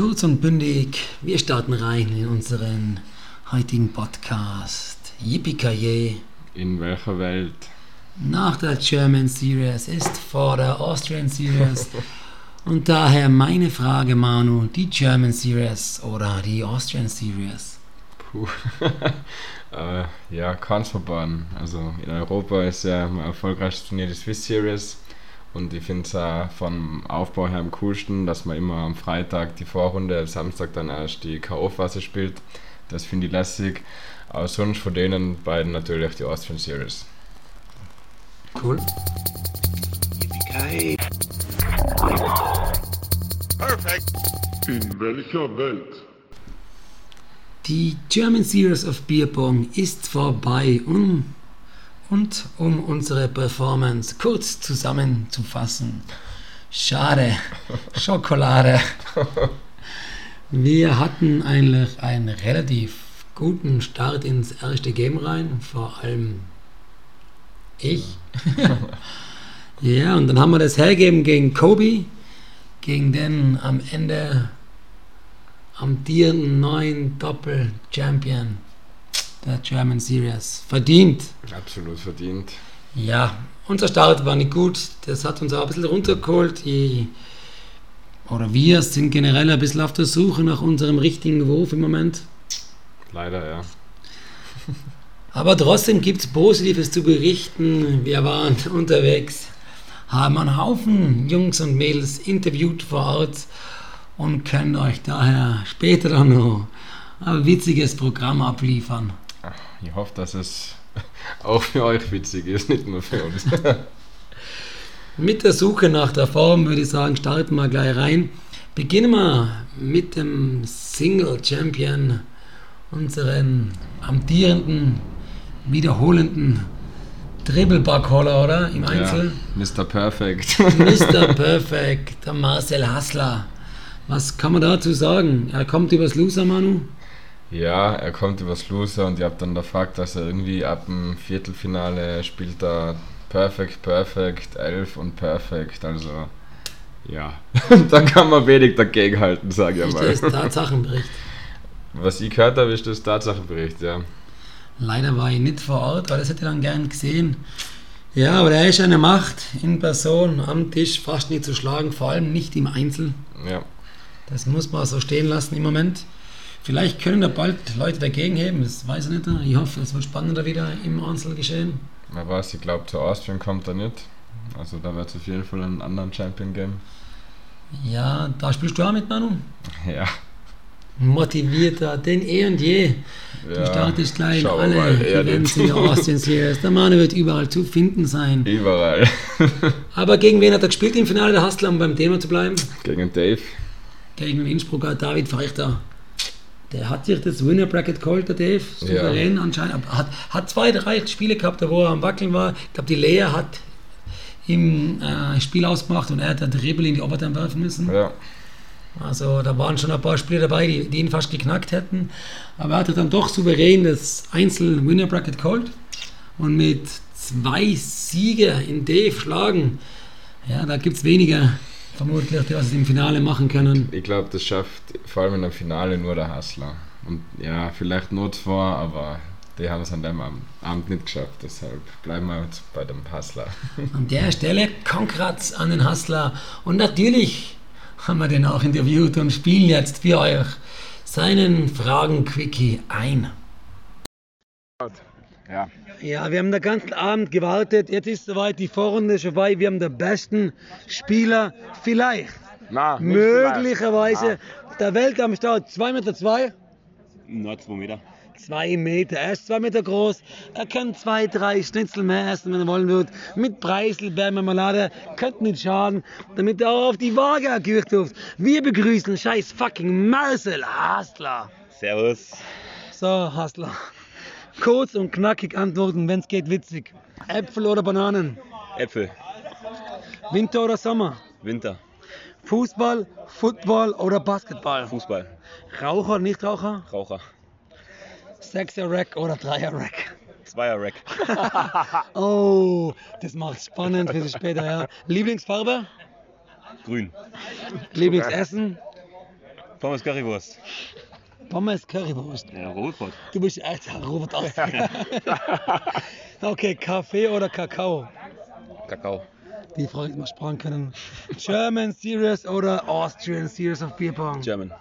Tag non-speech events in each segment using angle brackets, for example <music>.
Kurz und bündig, wir starten rein in unseren heutigen Podcast. Yippie In welcher Welt? Nach der German Series ist vor der Austrian Series. und daher meine Frage, Manu, die German Series oder die Austrian Series? Puh. <laughs> äh, ja, kann es verbannen. Also in Europa ist ja mein erfolgreichstes Turnier die Swiss Series. Und ich finde es auch vom Aufbau her am coolsten, dass man immer am Freitag die Vorrunde, am Samstag dann erst die K.O.-Phase spielt. Das finde ich lässig. Aber sonst von denen beiden natürlich die Austrian Series. Cool. Perfekt. In welcher Welt? Die German Series of Bierpong ist vorbei und und um unsere Performance kurz zusammenzufassen. Schade, <laughs> Schokolade. Wir hatten eigentlich einen relativ guten Start ins erste Game rein, vor allem ich. <laughs> ja, und dann haben wir das hergegeben gegen Kobe, gegen den am Ende amtierenden neuen Doppel-Champion der German Series. Verdient. Absolut verdient. Ja, unser Start war nicht gut. Das hat uns auch ein bisschen runtergeholt. Ich, oder wir sind generell ein bisschen auf der Suche nach unserem richtigen Wurf im Moment. Leider, ja. <laughs> Aber trotzdem gibt es Positives zu berichten. Wir waren <laughs> unterwegs, haben einen Haufen Jungs und Mädels interviewt vor Ort und können euch daher später dann noch ein witziges Programm abliefern. Ich hoffe, dass es <laughs> auch für euch witzig ist, nicht nur für uns. <laughs> mit der Suche nach der Form würde ich sagen, starten wir gleich rein. Beginnen wir mit dem Single Champion, unseren amtierenden, wiederholenden Dribbelbackholler, oder? Im Einzel. Ja, Mr. Perfect. <laughs> Mr. Perfect, der Marcel Hassler. Was kann man dazu sagen? Er kommt übers Loser, Manu. Ja, er kommt übers Loser und ich habe dann gefragt, dass er irgendwie ab dem Viertelfinale spielt er Perfect, Perfect, 11 und Perfect. Also ja, <laughs> da kann man wenig dagegen halten, sage ich mal. Das ist Tatsachenbericht. <laughs> Was ich gehört habe, ist das Tatsachenbericht, ja. Leider war ich nicht vor Ort, weil das hätte ich dann gern gesehen. Ja, aber er ist eine Macht in Person am Tisch fast nicht zu schlagen, vor allem nicht im Einzel. Ja. Das muss man so stehen lassen im Moment. Vielleicht können da bald Leute dagegen heben, das weiß ich nicht. Ich hoffe, es wird spannender wieder im Einzelgeschehen. Wer weiß, ich glaube, zu Austrian kommt er nicht. Also da wird es auf jeden Fall einen anderen Champion geben. Ja, da spielst du auch mit, Manu? <laughs> Ja. Motivierter denn eh und je. Du ja, startest gleich wir alle Events in der <laughs> Austrian Series. Der Manu wird überall zu finden sein. Überall. <laughs> Aber gegen wen hat er gespielt im Finale der Hustler, um beim Thema zu bleiben? Gegen Dave. Gegen den Innsbrucker David Feuchter. Der hat sich das Winner Bracket geholt, der Dave, souverän anscheinend. Aber Hat, hat zwei, drei Spiele gehabt, wo er am Wackeln war. Ich glaube, die Lea hat im äh, Spiel ausgemacht und er hat den Dribbel in die Overtime werfen müssen. Ja. Also da waren schon ein paar Spiele dabei, die, die ihn fast geknackt hätten. Aber er hatte dann doch souverän das Einzel-Winner Bracket geholt und mit zwei Siege in Dave schlagen. Ja, da gibt es weniger vermutlich, was sie im Finale machen können. Ich glaube, das schafft vor allem in dem Finale nur der Hassler. Und ja, vielleicht zwei, aber die haben es an dem Abend- nicht geschafft. Deshalb bleiben wir jetzt bei dem Hassler. <laughs> An der Stelle Konkrats an den Hustler. Und natürlich haben wir den auch interviewt und spielen jetzt für euch seinen Fragen-Quickie ein. Ja. Ja, wir haben den ganzen Abend gewartet. Jetzt ist soweit die Vorrunde schon vorbei. Wir haben den besten Spieler vielleicht, Na, möglicherweise der Welt am Start. 2,2 Meter. Zwei. Na, zwei Meter. Zwei Meter. Er ist zwei Meter groß. Er kann zwei, drei Schnitzel mehr essen, wenn er wollen wird. Mit Preiselbeeren, Marmelade. Könnte nicht schaden, damit er auch auf die Waage gehört wird. Wir begrüßen scheiß fucking Marcel Hasler. Servus. So, Hasler. Kurz und knackig antworten, wenn es geht, witzig. Äpfel oder Bananen? Äpfel. Winter oder Sommer? Winter. Fußball, Football oder Basketball? Fußball. Raucher, Nichtraucher? Raucher. Sechser-Rack oder Dreier-Rack? Zweier-Rack. <laughs> Oh, das macht spannend für sich später, ja. Lieblingsfarbe? Grün. Lieblingsessen? Pommes Currywurst. Pommes Currywurst. Ja, Rotbrot. Du bist echt Robert aus. <laughs> okay, Kaffee oder Kakao? Kakao. Die Frage mal sparen können. German Series oder Austrian Series of Beer Pong? German.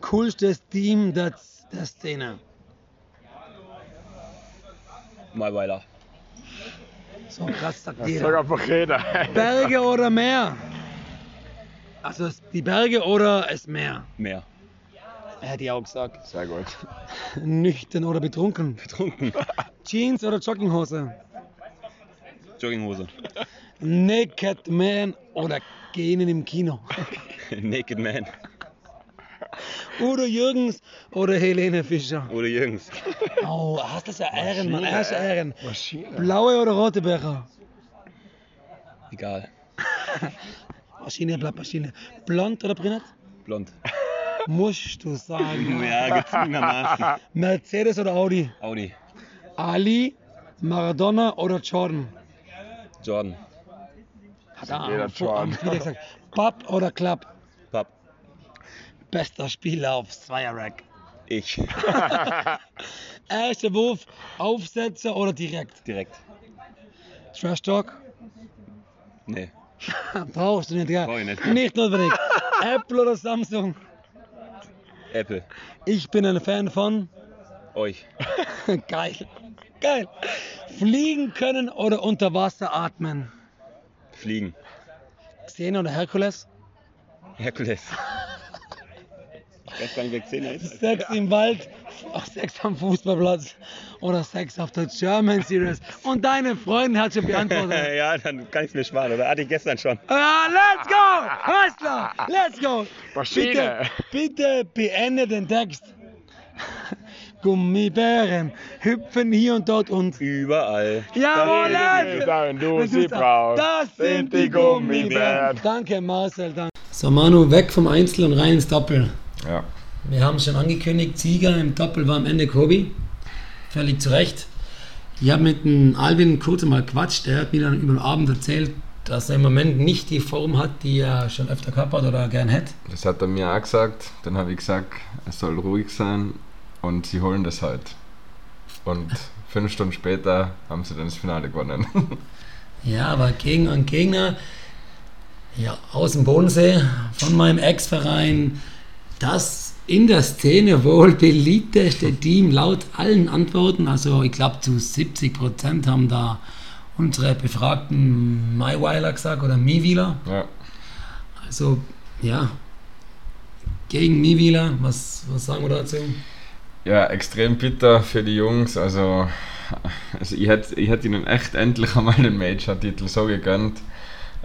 Coolstes Team der, der Szene. Maiweiler. So krass sagt Sag jeder. einfach jeder. Berge oder Meer? Also die Berge oder das Meer? Meer. Hätte ich auch gesagt. Sehr gut. Nüchtern oder betrunken? Betrunken. <laughs> Jeans oder Jogginghose? Jogginghose. Naked Man oder Genen im Kino? <laughs> Naked Man. Udo Jürgens oder Helene Fischer? Oder Jürgens. Oh, hast das ja Ehren, Mann. Erst Ehren. Maschine. Blaue oder rote Becher? Egal. <laughs> Maschine bleibt Maschine. Blond oder brünett? Blond. Musst du sagen. <laughs> Ja, gezwungenermaßen. Mercedes oder Audi? Audi. Ali, Maradona oder Jordan? Jordan. Hat er jeder Jordan. Gesagt. Pub oder Club? Papp. Bester Spieler auf Zweier-Rack. Ich. <laughs> Erster Wurf, Aufsetzer oder direkt? Direkt. Trash Talk? Nee. <laughs> Brauchst du nicht, ja? Brauch ich nicht. Nicht notwendig. Apple oder Samsung? Apple. Ich bin ein Fan von. Euch. <laughs> Geil. Geil. Fliegen können oder unter Wasser atmen? Fliegen. Xena oder Herkules? Herkules. Ich weiß gar nicht, wer Xena ist. Sex im Wald, ach, Sex am Fußballplatz oder Sex auf der German Series. Und deine Freundin hat schon beantwortet. <laughs> ja, dann kann ich es mir sparen, oder? Hatte ich gestern schon. Ah, let's go! Hustler, let's go! Maschine. Bitte, bitte beende den Text. Gummibären hüpfen hier und dort und. Überall. Jawohl! Da, wenn du sie brauchst, Das sind die Gummibären. Danke, Marcel. Danke. So, Manu, weg vom Einzel und rein ins Doppel. Ja. Wir haben es schon angekündigt, Sieger im Doppel war am Ende Kobi. Völlig zu Recht. Ich habe mit dem Alvin kurz mal quatscht. Er hat mir dann über den Abend erzählt, dass er im Moment nicht die Form hat, die er schon öfter gehabt hat oder gern hätte. Das hat er mir auch gesagt. Dann habe ich gesagt, er soll ruhig sein und sie holen das halt. Und <laughs> fünf Stunden später haben sie dann das Finale gewonnen. <laughs> Ja, aber gegen einen Gegner ja, aus dem Bodensee von meinem Ex-Verein, das in der Szene wohl beliebteste Team laut allen Antworten, also ich glaube zu 70 Prozent haben da unsere befragten Maiweiler gesagt oder Miwieler. ja. Also ja, gegen Miwieler, was, was sagen wir dazu? ja, extrem bitter für die Jungs. Also, also ich hätte ich hätt ihnen echt endlich einmal den Major-Titel so gegönnt.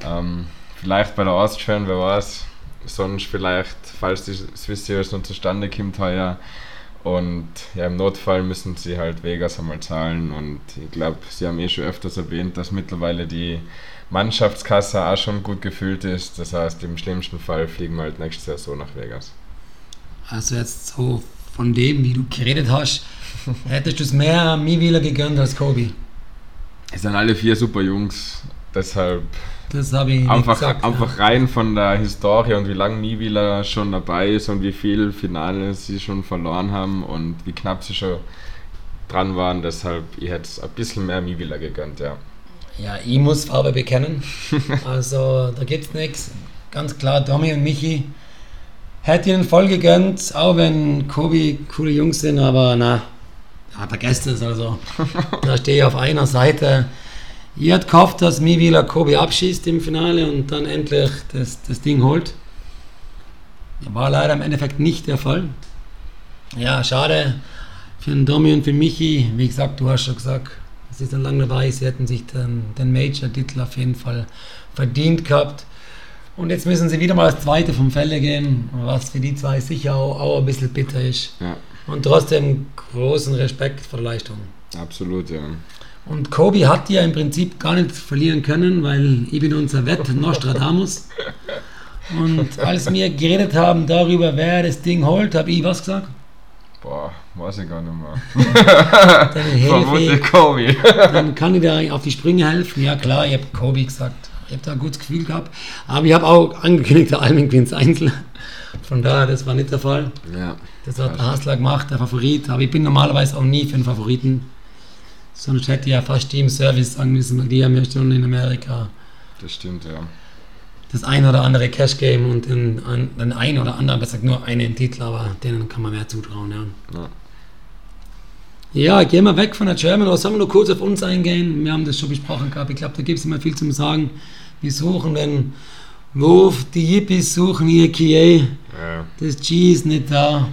Ähm, vielleicht bei der Austrian, wer weiß. Sonst vielleicht, falls die Swiss Series noch zustande kommt heuer. Und ja, im Notfall müssen sie halt Vegas einmal zahlen. Und ich glaube, sie haben eh schon öfters erwähnt, dass mittlerweile die Mannschaftskasse auch schon gut gefüllt ist. Das heißt, im schlimmsten Fall fliegen wir halt nächstes Jahr so nach Vegas. Also jetzt so von dem, wie du geredet hast, <laughs> hättest du es mehr Miwieler gegönnt als Kobe. Es sind alle vier super Jungs. Deshalb Das habe ich nicht einfach, gesagt. einfach rein von der Historie und wie lange Niewieler schon dabei ist und wie viel Finale sie schon verloren haben und wie knapp sie schon dran waren. Deshalb, ich hätte es ein bisschen mehr Niewieler gegönnt, ja. Ja, ich muss Farbe bekennen. <laughs> Also da gibt's nichts. Ganz klar, Tommy und Michi hätte ihnen voll gegönnt, auch wenn Kobi coole Jungs sind, aber na, ja, vergesst es also. <laughs> Da stehe ich auf einer Seite. Ihr habt gehofft, dass Miwila Kobi abschießt im Finale und dann endlich das, das Ding holt. War leider im Endeffekt nicht der Fall. Ja, schade für den Domi und für Michi. Wie gesagt, du hast schon gesagt, sie sind lange dabei, sie hätten sich den, den Major-Titel auf jeden Fall verdient gehabt. Und jetzt müssen sie wieder mal als Zweite vom Felde gehen, was für die zwei sicher auch, auch ein bisschen bitter ist. Ja, Und trotzdem großen Respekt vor der Leistung. absolut, ja. Und Kobe hat ja im Prinzip gar nicht verlieren können, weil ich bin unser Wett Nostradamus. Und als wir geredet haben darüber, wer das Ding holt, habe ich was gesagt? Boah, weiß ich gar nicht mehr. <laughs> Hefe, Vermutlich Kobe. dann kann ich dir auf die Sprünge helfen. Ja klar, ich habe Kobe gesagt. Ich habe da ein gutes Gefühl gehabt. Aber ich habe auch angekündigt, der Alvin gewinnt Einzel. Von daher, das war nicht der Fall. Ja. Das hat der Hasler gemacht, der Favorit. Aber ich bin normalerweise auch nie für einen Favoriten. Sonst hätte ich ja fast Team Service weil die haben ja schon in Amerika Das stimmt, ja. das ein oder andere Cash Game und den, ein- den ein oder anderen, besser nur einen Titel, aber denen kann man mehr zutrauen. Ja, Ja. ja gehen wir weg von der German, oder sollen wir nur kurz auf uns eingehen? Wir haben das schon besprochen gehabt. Ich glaube, da gibt es immer viel zum Sagen. Wir suchen den Wurf, die Yippies suchen ihr Kie. ja. Das G ist nicht da.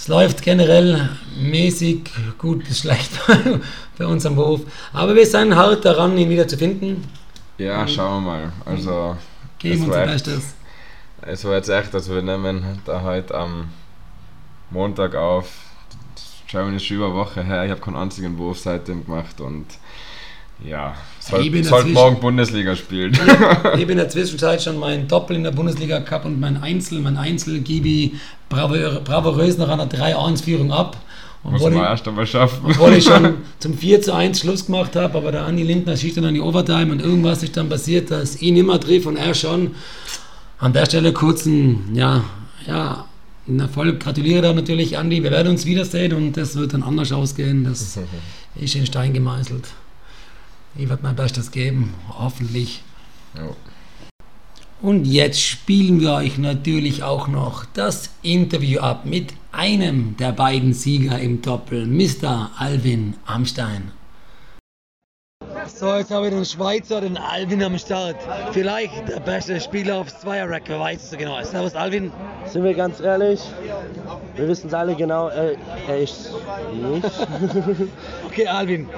Es läuft generell mäßig gut bis schlecht <laughs> bei, uns am Wurf. Aber wir sind hart daran, ihn wieder zu finden. Ja, schauen wir mal. Also, Geben war echt- Bestes. es war jetzt echt, also wir nehmen da heute am Montag auf. Schon über eine Woche her. Ich habe keinen einzigen Wurf seitdem gemacht und ja, soll, Ich bin sollte dazwischen. morgen Bundesliga spielen. Ich habe in der <laughs> Zwischenzeit schon mein Doppel in der Bundesliga gehabt und mein Einzel, mein Einzel gebe ich bravo- bravourös nach einer 3-1-Führung ab. Muss Obwohl man ich, erst einmal schaffen. obwohl ich schon <laughs> zum 4 zu 1 Schluss gemacht habe, aber der Andi Lindner schießt dann an die Overtime und irgendwas ist dann passiert, dass ich nicht mehr trifft und er schon. An der Stelle kurzen, ja, ja, einen Erfolg. Gratuliere da natürlich, Andi. Wir werden uns wiedersehen und das wird dann anders ausgehen. Das <laughs> ist in Stein gemeißelt. Ich werde mein Bestes geben, hoffentlich. Ja. Und jetzt spielen wir euch natürlich auch noch das Interview ab mit einem der beiden Sieger im Doppel, Mr. Alvin Amstein. So, jetzt habe ich den Schweizer, den Alvin am Start. Vielleicht der beste Spieler aufs Zweier-Rack, wer weiß es genau. Servus Alvin. Sind wir ganz ehrlich? Wir wissen es alle genau, er, er ist nicht. <laughs> Okay, Alvin.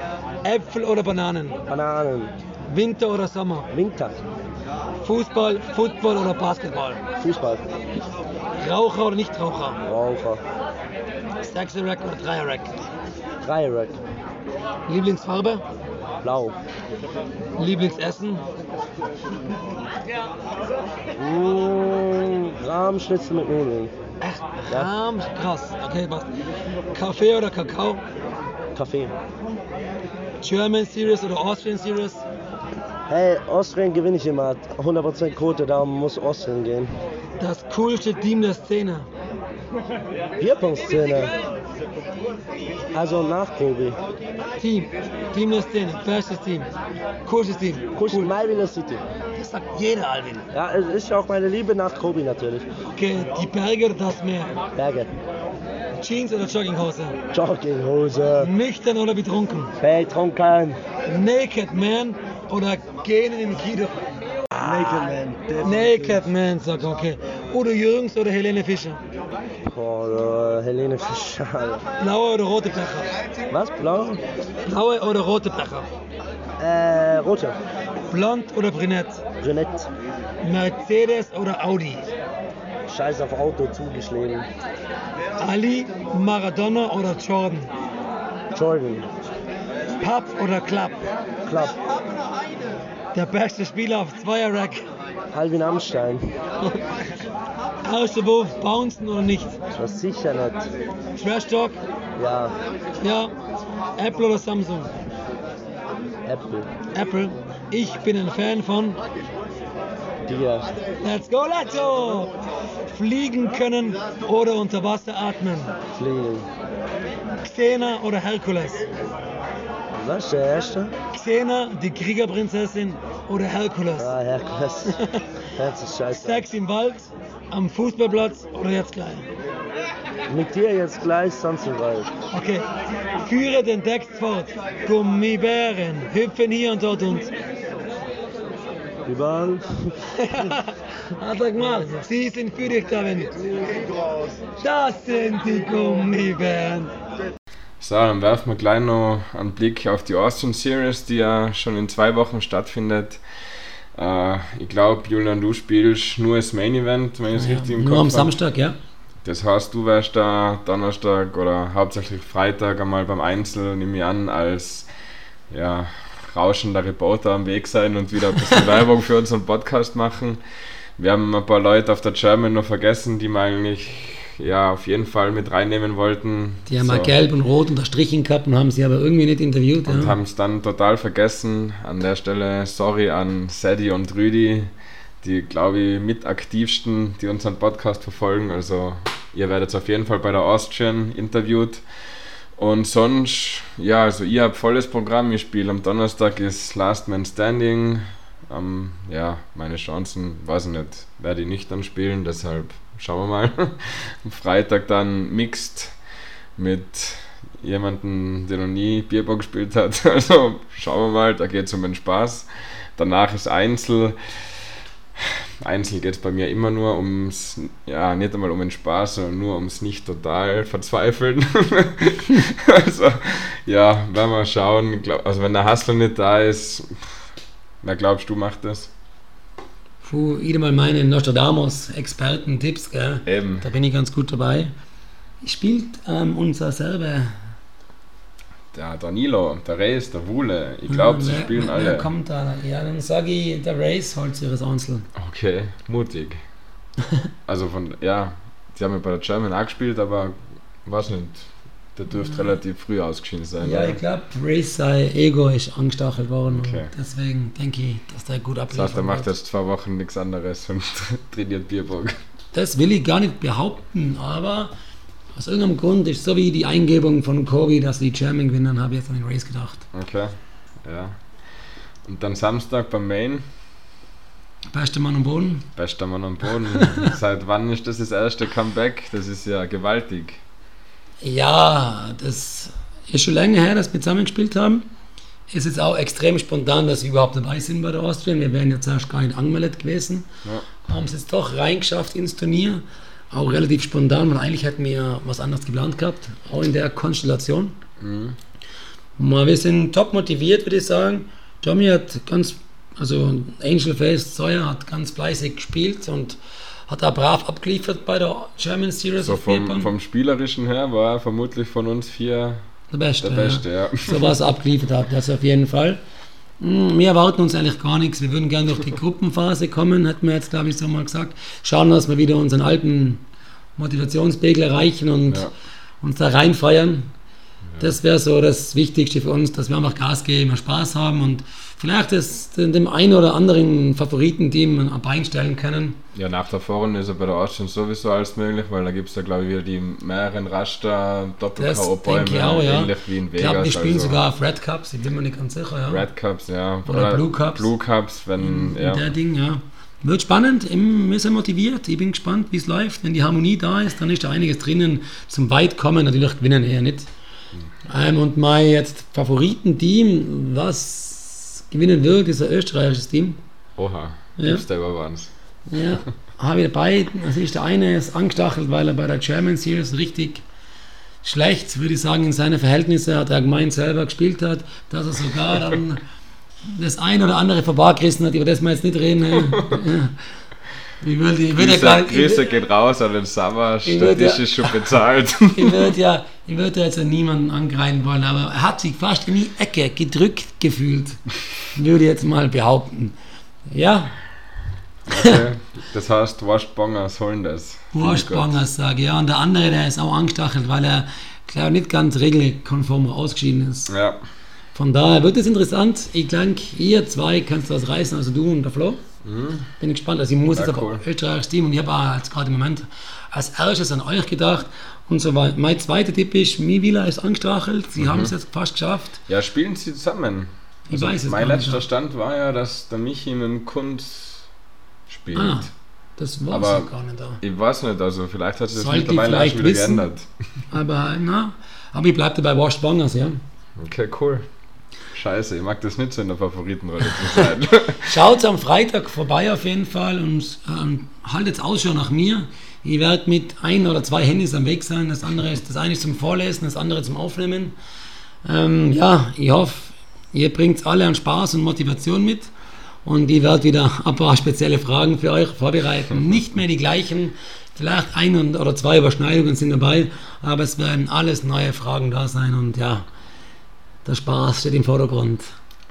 Äpfel oder Bananen? Bananen, Winter oder Sommer? Winter, Fußball, Football oder Basketball? Fußball, Raucher oder Nichtraucher? Raucher, Sechser-Rack oder Dreier-Rack? Dreierrack, Lieblingsfarbe? Blau. Lieblingsessen? Mmh, Rahmschnitzel mit Nudeln. Echt? Ja. Rahm, krass. Okay, passt. Kaffee oder Kakao? Kaffee. German Series oder Austrian Series? Hey, Austrian gewinne ich immer. 100% Quote, darum muss Austrian gehen. Das coolste Team der Szene. Bierpunktszene. Also nach Kobe. Team. Team Szene. Bestes Team. Coolstes Team. Cool. My Villa City. Das sagt jeder, Alvin. Ja, es ist auch meine Liebe nach Kobe natürlich. Okay, die Berge oder das Meer? Berge. Jeans oder Jogginghose? Jogginghose. Nüchtern oder betrunken? Betrunken. Naked Man oder gehen im Kino? Naked Man. Naked Man, sagt er, okay. Udo Jürgens oder Helene Fischer? Oder Helene Fischer. Blaue oder rote Becher? Was? Blau? Blaue oder rote Becher? Äh, rote. Blond oder brünett? Brünett. Mercedes oder Audi? Scheiß auf Auto zugeschlagen. Ali, Maradona oder Jordan? Jordan. Pub oder Club? Club. Der beste Spieler auf Zweier-Rack? Alvin Amstein. <laughs> Aus der Wurf, bouncen oder nicht? Das sicher nicht. Trash Talk? Ja, Ja. Apple oder Samsung? Apple. Apple. Ich bin ein Fan von Dir. Let's go, let's go! Fliegen können oder unter Wasser atmen? Fliegen. Xena oder Herkules? Was ist der erste? Xena, die Kriegerprinzessin oder Herkules? Ah, Herkules. <laughs> Sich scheiße. Sex im Wald, am Fußballplatz oder jetzt gleich? Mit dir jetzt gleich sonst im Wald. Okay, führe den Text fort. Gummibären hüpfen hier und dort und. Überall. <laughs> Ah, sag mal, sie sind für dich da, wenn. Das sind die Gummibären. So, dann werfen wir gleich noch einen Blick auf die Austrian Series, die ja schon in zwei Wochen stattfindet. Äh, ich glaube, Julian, du spielst nur das Main Event, wenn ich es richtig im Nur am Kopf habe. Samstag, ja? Das heißt, du wärst da Donnerstag oder hauptsächlich Freitag einmal beim Einzel, nehme ich an, als ja, rauschender Reporter am Weg sein und wieder ein bisschen <laughs> Werbung für unseren Podcast machen. Wir haben ein paar Leute auf der German noch vergessen, die wir eigentlich ja, auf jeden Fall mit reinnehmen wollten. Die haben So. mal gelb und rot unterstrichen gehabt und haben sie aber irgendwie nicht interviewt. und Ja. haben es dann total vergessen. An der Stelle sorry an Sadie und Rüdi, die, glaube ich, mit aktivsten, die unseren Podcast verfolgen. Also ihr werdet auf jeden Fall bei der Austrian interviewt. Und sonst, ja, also ich habe volles Programm. Ich spiele am Donnerstag ist Last Man Standing. Ähm, ja, meine Chancen, weiß ich nicht, werde ich nicht dann spielen, deshalb schauen wir mal. am Freitag dann Mixed mit jemandem, der noch nie Bierbock gespielt hat. <laughs> Also schauen wir mal, da geht es um den Spaß. Danach ist Einzel. Einzel geht es bei mir immer nur ums, ja, nicht einmal um den Spaß, sondern nur ums nicht total verzweifeln. <laughs> also, ja, werden wir schauen. Also, wenn der Hustle nicht da ist, wer glaubst du macht das? Puh, mal meine Nostradamus-Experten-Tipps, gell? Eben. Da bin ich ganz gut dabei. Spielt ähm, unser selber der Danilo, der Reis, der Wule. Ich glaube, sie Wer- spielen wer alle. kommt da? Ja, dann sage ich, der Race holt sich ihres Einzel. Okay, mutig. <laughs> Also von, ja, sie haben ja bei der German auch gespielt, aber weiß nicht, der dürfte relativ früh ausgeschieden sein. Ja, oder? ich glaube, Race sei Ego ist angestachelt worden. Okay. Deswegen denke ich, dass der gut Das abliefert. heißt, er macht jetzt zwei Wochen nichts anderes und <laughs> trainiert Bierburg. Das will ich gar nicht behaupten, aber aus irgendeinem Grund ist so wie die Eingebung von Kobe, dass die German gewinnen, habe ich jetzt an den Race gedacht. Okay, ja. Und dann Samstag beim Main, Bester Mann am Boden. bester Mann am Boden. <laughs> Seit wann ist das das erste Comeback? Das ist ja gewaltig. Ja, das ist schon länger her, dass wir zusammen gespielt haben. Ist jetzt auch extrem spontan, dass wir überhaupt dabei sind bei der Austrian. Wir wären jetzt erst gar nicht angemeldet gewesen. Ja. Haben es jetzt doch reingeschafft ins Turnier. Auch relativ spontan, weil eigentlich hätten wir was anderes geplant gehabt. Auch in der Konstellation. Mal, wir sind top motiviert, würde ich sagen. Tommy hat ganz, also Angel Face Sawyer hat ganz fleißig gespielt und hat da brav abgeliefert bei der German Series So of vom, vom Spielerischen her war er vermutlich von uns vier Der Beste. der Beste, ja. So was abgeliefert habt, das auf jeden Fall. Mm, Wir erwarten uns eigentlich gar nichts. Wir würden gerne durch die Gruppenphase kommen, hätten wir jetzt, glaube ich, so mal gesagt. Schauen, dass wir wieder unseren alten Motivationspegel erreichen und Ja. uns da reinfeiern. Das wäre so das Wichtigste für uns, dass wir einfach Gas geben, Spaß haben und vielleicht das dem einen oder anderen Favoritenteam ein Bein stellen können. Ja, nach der Vorrunde ist er bei der Austrian sowieso alles möglich, weil da gibt es ja, glaube ich, wieder die mehreren Raster, Doppel-K.O.-Bäume, ich ja. ähnlich wie in Ich Vegas. glaube, wir spielen also sogar auf Red Cups, ich bin mir nicht ganz sicher. Ja. Red Cups, ja. Oder Blue Cups. Blue Cups, wenn, ja. Der Ding, ja. Wird spannend, wir sind motiviert. Ich bin gespannt, wie es läuft. Wenn die Harmonie da ist, dann ist da einiges drinnen. Zum Weitkommen natürlich gewinnen eher nicht. Ähm, und mein jetzt Favoritenteam, was gewinnen wird, ist ein österreichisches Team. Oha, Ja. gibt's da über was? Ja, habe ich dabei. Also ist der eine ist angestachelt, weil er bei der German Series richtig schlecht, würde ich sagen, in seine Verhältnisse hat er gemeint selber gespielt hat, dass er sogar dann <laughs> das ein oder andere verbargerissen hat, über das wir jetzt nicht reden. <laughs> Ja. Ich würde, ich würde, Grüße, gar, ich, Grüße geht raus an den Savas, Ich der würd ja- Tisch ist schon bezahlt. <laughs> ich würde ja, ich würde jetzt ja niemanden angreifen wollen, aber er hat sich fast in die Ecke gedrückt gefühlt, würde ich jetzt mal behaupten. Ja, Okay. <laughs> Das heißt, Waschbonger sollen das. Wurstbangers sage ja. Und der andere, der ist auch angestachelt, weil er, glaube nicht ganz regelkonform ausgeschieden ist. Ja, Von daher wird es interessant. Ich denke, ihr zwei könnt was reißen, also du und der Flo. Bin ich gespannt. Also ich muss Ja, jetzt cool. auf österreichisches Team und ich habe auch jetzt gerade im Moment als erstes an euch gedacht. Und so weiter. Mein zweiter Tipp ist, Mivila ist angestachelt. Sie haben es jetzt fast geschafft. ja spielen sie zusammen. Ich weiß es mein gar nicht. letzter Stand war ja, dass der Michi mit dem Kunz spielt. Ah, das war Aber- gar nicht da. Ich weiß nicht, also vielleicht hat sich das mittlerweile auch schon wieder wissen. geändert. Aber na, aber ich bleibe dabei Wurstbangers, ja. Okay, cool. Scheiße, ich mag das nicht so in der Favoritenrolle zu <laughs> sein. Schaut am Freitag vorbei auf jeden Fall und ähm, haltet Ausschau nach mir. Ich werde mit ein oder zwei Handys am Weg sein. Das andere ist das eine ist zum Vorlesen, das andere zum Aufnehmen. Ähm, ja, ich hoffe, ihr bringt alle an Spaß und Motivation mit. Und ich werde wieder ein paar spezielle Fragen für euch vorbereiten. <laughs> Nicht mehr die gleichen, vielleicht ein oder zwei Überschneidungen sind dabei, aber es werden alles neue Fragen da sein. Und ja, der Spaß steht im Vordergrund.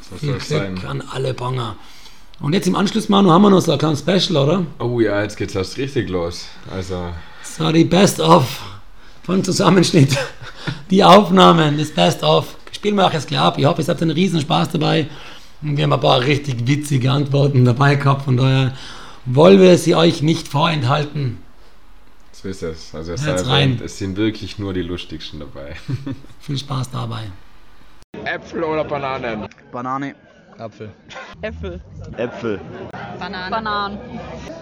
So Viel es Glück sein. an alle Banger. Und jetzt im Anschluss, Manu, haben wir noch so ein kleines Special, oder? Oh ja, jetzt geht's erst richtig los. Also, So die Best-of von Zusammenschnitt. Die Aufnahmen, das Best-of. Spielen wir auch jetzt klar ab. Ich hoffe, ihr habt einen riesen Spaß dabei. Und wir haben ein paar richtig witzige Antworten dabei gehabt. Von daher wollen wir sie euch nicht vorenthalten. So ist es. Also es, sei rein. es sind wirklich nur die lustigsten dabei. <laughs> Viel Spaß dabei. Äpfel oder Bananen? Banane. Apfel. Äpfel. Äpfel. Bananen. Bananen.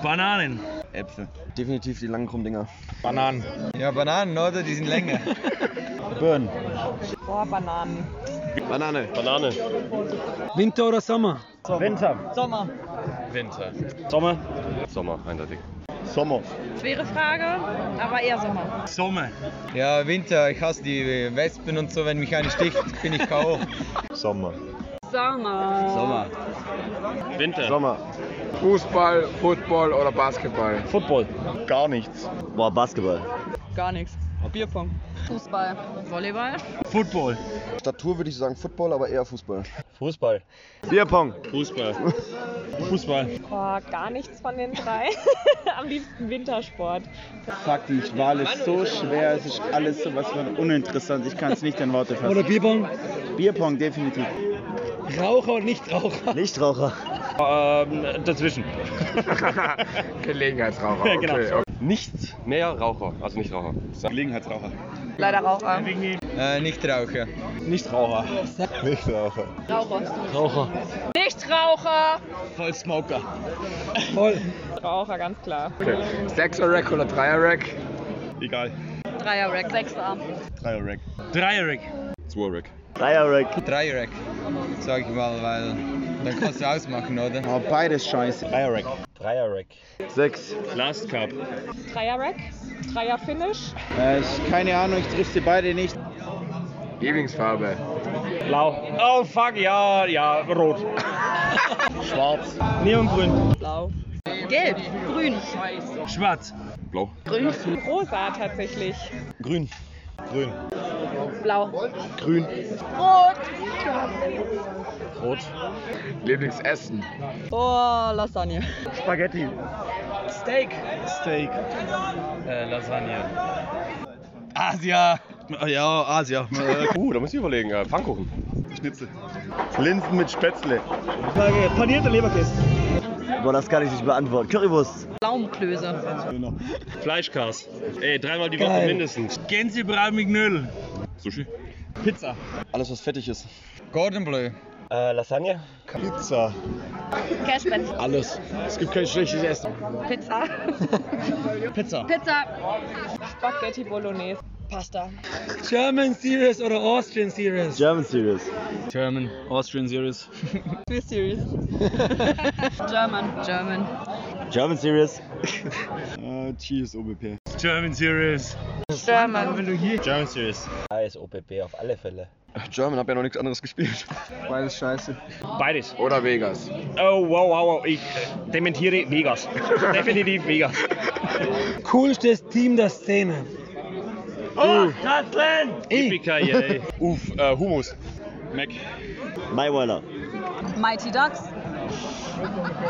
Bananen. Äpfel. Definitiv die langen Krummdinger. Bananen. Ja, Bananen, oder? Die sind länger. Birnen. Boah, Bananen. Banane. Banane. Winter oder Sommer? Winter. Sommer. Winter. Sommer. Sommer, eindeutig. Sommer. Schwere Frage, aber eher Sommer. Sommer. Ja, Winter. Ich hasse die Wespen und so. Wenn mich eine sticht, bin ich K.O. Sommer. Sommer. Sommer. Winter. Sommer. Fußball, Football oder Basketball? Football. Gar nichts. Boah, Basketball. Gar nichts. Bierpong. Fußball. Volleyball. Football. Statur würde ich sagen Football, aber eher Fußball. Fußball. Bierpong. Fußball. <laughs> Fußball. Boah, gar nichts von den drei. <laughs> Am liebsten Wintersport. Fuck, die Wahl ist so schwer, es ist alles sowas von uninteressant. Ich kann es nicht in Worte fassen. Oder Bierpong? Bierpong, definitiv. Raucher oder Nichtraucher? Nichtraucher. Ähm, dazwischen. <laughs> Gelegenheitsraucher. Okay, genau. okay. Nicht mehr Raucher, also nicht Raucher. Gelegenheitsraucher. Leider Raucher. Äh, nicht Raucher. Nicht Raucher. Nicht Raucher. Raucher. Raucher. Nichtraucher. Voll Smoker. Voll. Raucher, ganz klar. Sechser-Rack oder Dreier-Rack? Egal. Dreier-Rack. Sechser. Dreier-Rack. Dreierrack. Zwei-Rack. Dreierrack. Dreierrack. Sag ich mal, weil dann kannst du ausmachen, oder? Oh, beides scheiße. Dreier-Rack. Dreier-Rack. Sechs. Last Cup. Dreier-Rack. Dreier-Finish. Äh, ich, keine Ahnung, ich triff sie beide nicht. Lieblingsfarbe? Blau. Oh fuck, ja, ja, rot. <laughs> Schwarz. Neongrün. Blau. Gelb. Grün. Schwarz. Blau. Grün. Rosa tatsächlich. Grün. Grün. Blau. Grün. Rot. Rot. Lieblingsessen? Oh, Lasagne. Spaghetti. Steak. Steak. Äh, Lasagne. Asia. Ja, Asia. <laughs> uh, da muss ich überlegen. Äh, Pfannkuchen. Schnitzel. Linsen mit Spätzle. Panierte Leberkäse. Boah, das kann ich nicht beantworten. Currywurst. Pflaumenklöße. Fleischkas. Ey, dreimal die Woche Geil. mindestens. Gänsebraten mit Knödel. Sushi. Pizza. Alles, was fettig ist. Gordon Bleu. Äh, Lasagne. Pizza. Cashbett. Alles. Es gibt kein schlechtes Essen. Pizza. <laughs> Pizza. Pizza. Spaghetti Bolognese. Pasta. German Series oder Austrian Series? German Series. German. Austrian Series. Swiss Series. <laughs> German. German. German Series. Äh, Cheese OBP. German Series. German. German Series. AS OBP auf alle Fälle. German, hab ja noch nichts anderes gespielt. Beides scheiße. Beides. Oder Vegas? Oh, wow, wow, wow. Ich dementiere Vegas. <laughs> Definitiv Vegas. Coolstes Team der Szene. Yippie <laughs> Uff, äh, Humus. Mac. Maiweiler. Mighty Ducks.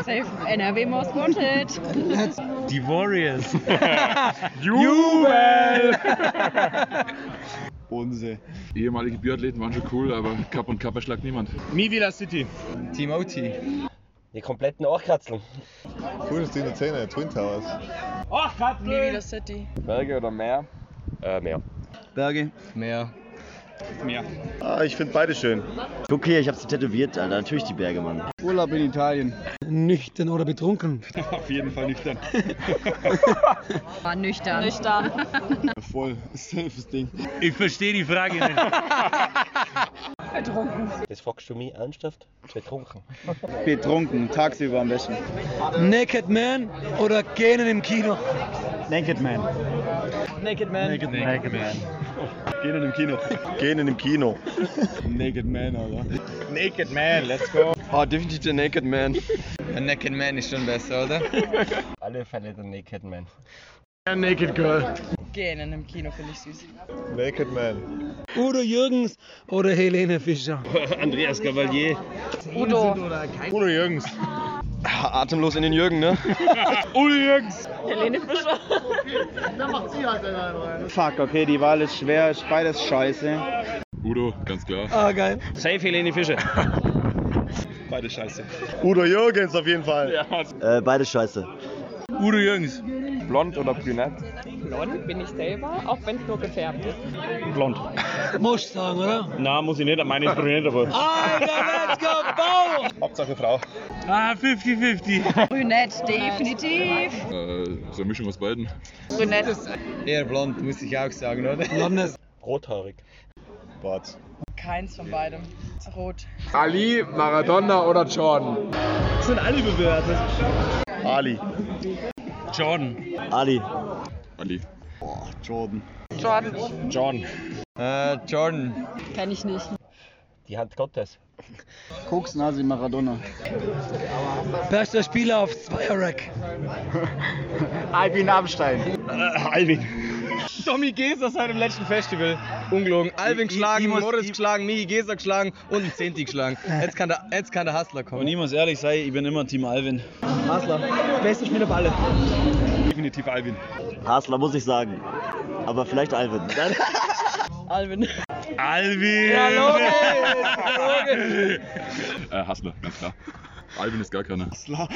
Safe. NRW Most Wanted. Die Warriors. <laughs> Jubel! Bodensee. <laughs> Ehemalige Biathleten waren schon cool, aber Cup und Cup erschlagt niemand. Mivila City. Team OT. Die kompletten Ohrkatzeln. Cooles Team der Zähne, Twin Towers. Mivila City. Berge oder Meer? Äh, mehr. Berge. Meer. Mehr. Ah, ich finde beide schön. Guck hier, ich hab sie tätowiert, Alter. Natürlich die Berge, Mann. Urlaub in Italien. Nüchtern oder betrunken? <laughs> Auf jeden Fall nüchtern. <laughs> War nüchtern. Nüchtern. <laughs> Voll, safes Ding. Ich verstehe die Frage nicht. Das fragst du mich ernsthaft? Betrunken. <laughs> Betrunken. Tagsüber am besten. Naked Man oder Gähnen im Kino? Naked Man. Naked Man. Naked Man. Naked Man. <laughs> Gehen in dem Kino. Gehen in dem Kino. <laughs> Naked Man, Alter. Naked Man, let's go. Ah, definitiv der Naked Man. Ein Naked Man ist schon besser, oder? Alle Fälle der Naked Man. Naked Girl. Gähnen im Kino finde ich süß. Naked Man. Udo Jürgens oder Helene Fischer? <laughs> Andreas Gavalier. Udo. Udo Jürgens. Atemlos in den Jürgen, ne? <laughs> Udo Jürgens. Helene Fischer. Fuck, okay, die Wahl ist schwer, ist beides scheiße. Udo, ganz klar. Ah, geil. Safe Helene Fischer. Beide scheiße. Udo Jürgens auf jeden Fall. Äh, beide scheiße. Udo Jürgens. Blond oder brünett? Blond bin ich selber, auch wenn es nur gefärbt ist. Blond. Musst sagen, oder? Na, muss ich nicht. Meine ist brünett, aber. Alter, let's go, Bau! Hauptsache Frau. Ah, 50-50. Brünett, definitiv. Äh, so eine Mischung aus beiden. Brünett. Eher blond, muss ich auch sagen, oder? Blondes. Rothaarig. Bart. Keins von beidem. Rot. Ali, Maradona oder Jordan? Sind alle bewertet. Ali. Jordan. Ali. Ali. Jordan. Jordan. John. Äh, Jordan. Kenn ich nicht. Die Hand Gottes. Koks, Nasi, Maradona. Bester Spieler auf Zweierrack. <laughs> Albin Abstein. Äh, Alvin. <laughs> Tommy Geser seit dem letzten Festival. Ungelogen. Alvin geschlagen, ich- geschlagen, Michi Geser geschlagen und ein Zenti geschlagen. Jetzt kann der, jetzt kann der Hustler Und kommen. ich muss ehrlich sein, ich bin immer Team Alvin. Hasler. Beste Spieler alle. Definitiv Alvin. Hasler muss ich sagen. Aber vielleicht Alvin. <laughs> Alvin. Alvin! Ja, logisch! <laughs> Äh, Hassler, ganz klar. Alvin ist gar keiner. Hassler.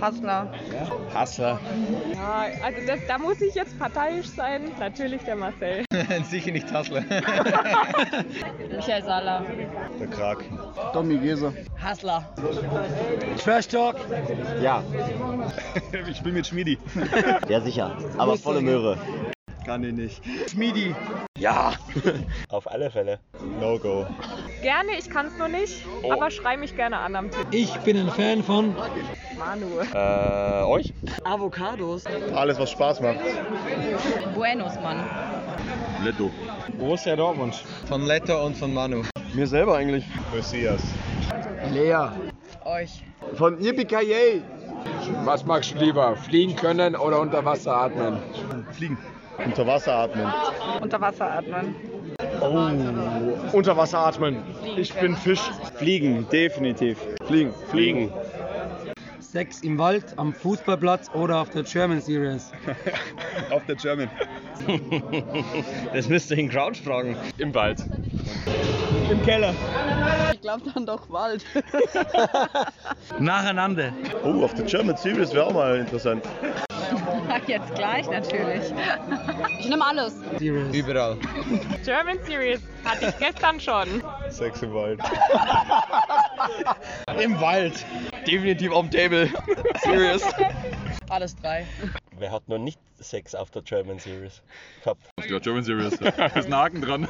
<laughs> Hasler. Ja, also das, da muss ich jetzt parteiisch sein. Natürlich der Marcel. <laughs> Sicher nicht Hustler. <laughs> Michael Saller. Der Krak. Tommy Geser. Hassler. Trash Talk. ja, Ich spiele mit Schmiedi. ja sicher. Aber volle Möhre. Kann ich nicht. Schmiedi. Ja. <laughs> Auf alle Fälle. No go. Gerne, ich kann es nur nicht, aber schrei mich gerne an am Tipp. Ich bin ein Fan von Manu. Äh, euch? Avocados. Alles, was Spaß macht. Buenos, Mann. Letto. Borussia Dortmund. Von Letter und von Manu. Mir selber eigentlich. Messias. Lea. Euch. Von Yippie Was magst du lieber? Fliegen können oder unter Wasser atmen? Fliegen. Unter Wasser atmen. Unter Wasser atmen. Oh. Unter Wasser atmen. Ich bin Fisch. Fliegen, definitiv. Fliegen. Fliegen. Sex im Wald, am Fußballplatz oder auf der German Series. <laughs> Auf der German. Das müsst ihr in Crouch fragen. Im Wald. Im Keller. Ich glaube dann doch Wald. <laughs> Nacheinander. Oh, auf der German Series wäre auch mal interessant. Jetzt gleich natürlich. <laughs> Ich nehme alles. Series. Überall. German Series hatte ich gestern schon. Sex im Wald. <laughs> Im Wald. Definitiv auf dem Table. Serious. Alles drei. Wer hat noch nicht Sex auf der German Series gehabt? Glaube German Series. Da ist ein Haken dran.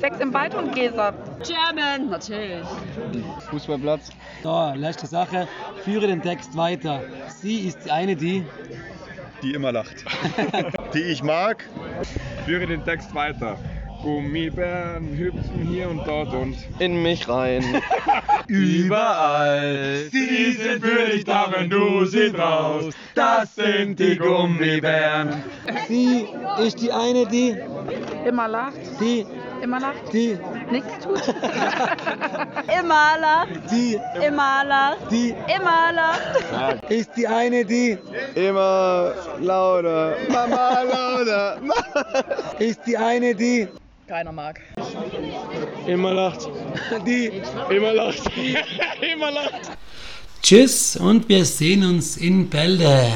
Sex im Wald und Gesa. German, natürlich. Fußballplatz. So, letzte Sache. Führe den Text weiter. Sie ist die eine, die. Die immer lacht. <laughs> Die ich mag. Führe den Text weiter. Gummibären hüpfen hier und dort und In mich rein. <laughs> Überall. Sie sind für dich da, wenn du sie brauchst. Das sind die Gummibären. Sie ist die eine, die. Immer lacht. Die. Immer lacht. Die. Nichts tut. <laughs> Immer lacht. Die. Immer lacht. Die. Immer lacht. Ist die eine, die. Immer lauter. Mama lauter. <laughs> Ist die eine, die. Keiner mag. Immer lacht. Die. Immer lacht. <laughs> Immer lacht. Tschüss und wir sehen uns in Bälde.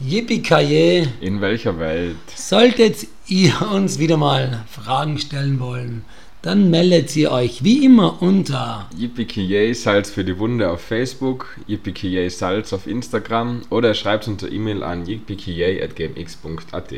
Yippie In welcher Welt? Solltet ihr uns wieder mal Fragen stellen wollen, dann meldet ihr euch wie immer unter Yippie Salz für die Wunde auf Facebook, Yippie Salz auf Instagram oder schreibt unter E-Mail an yippie.gmx.at.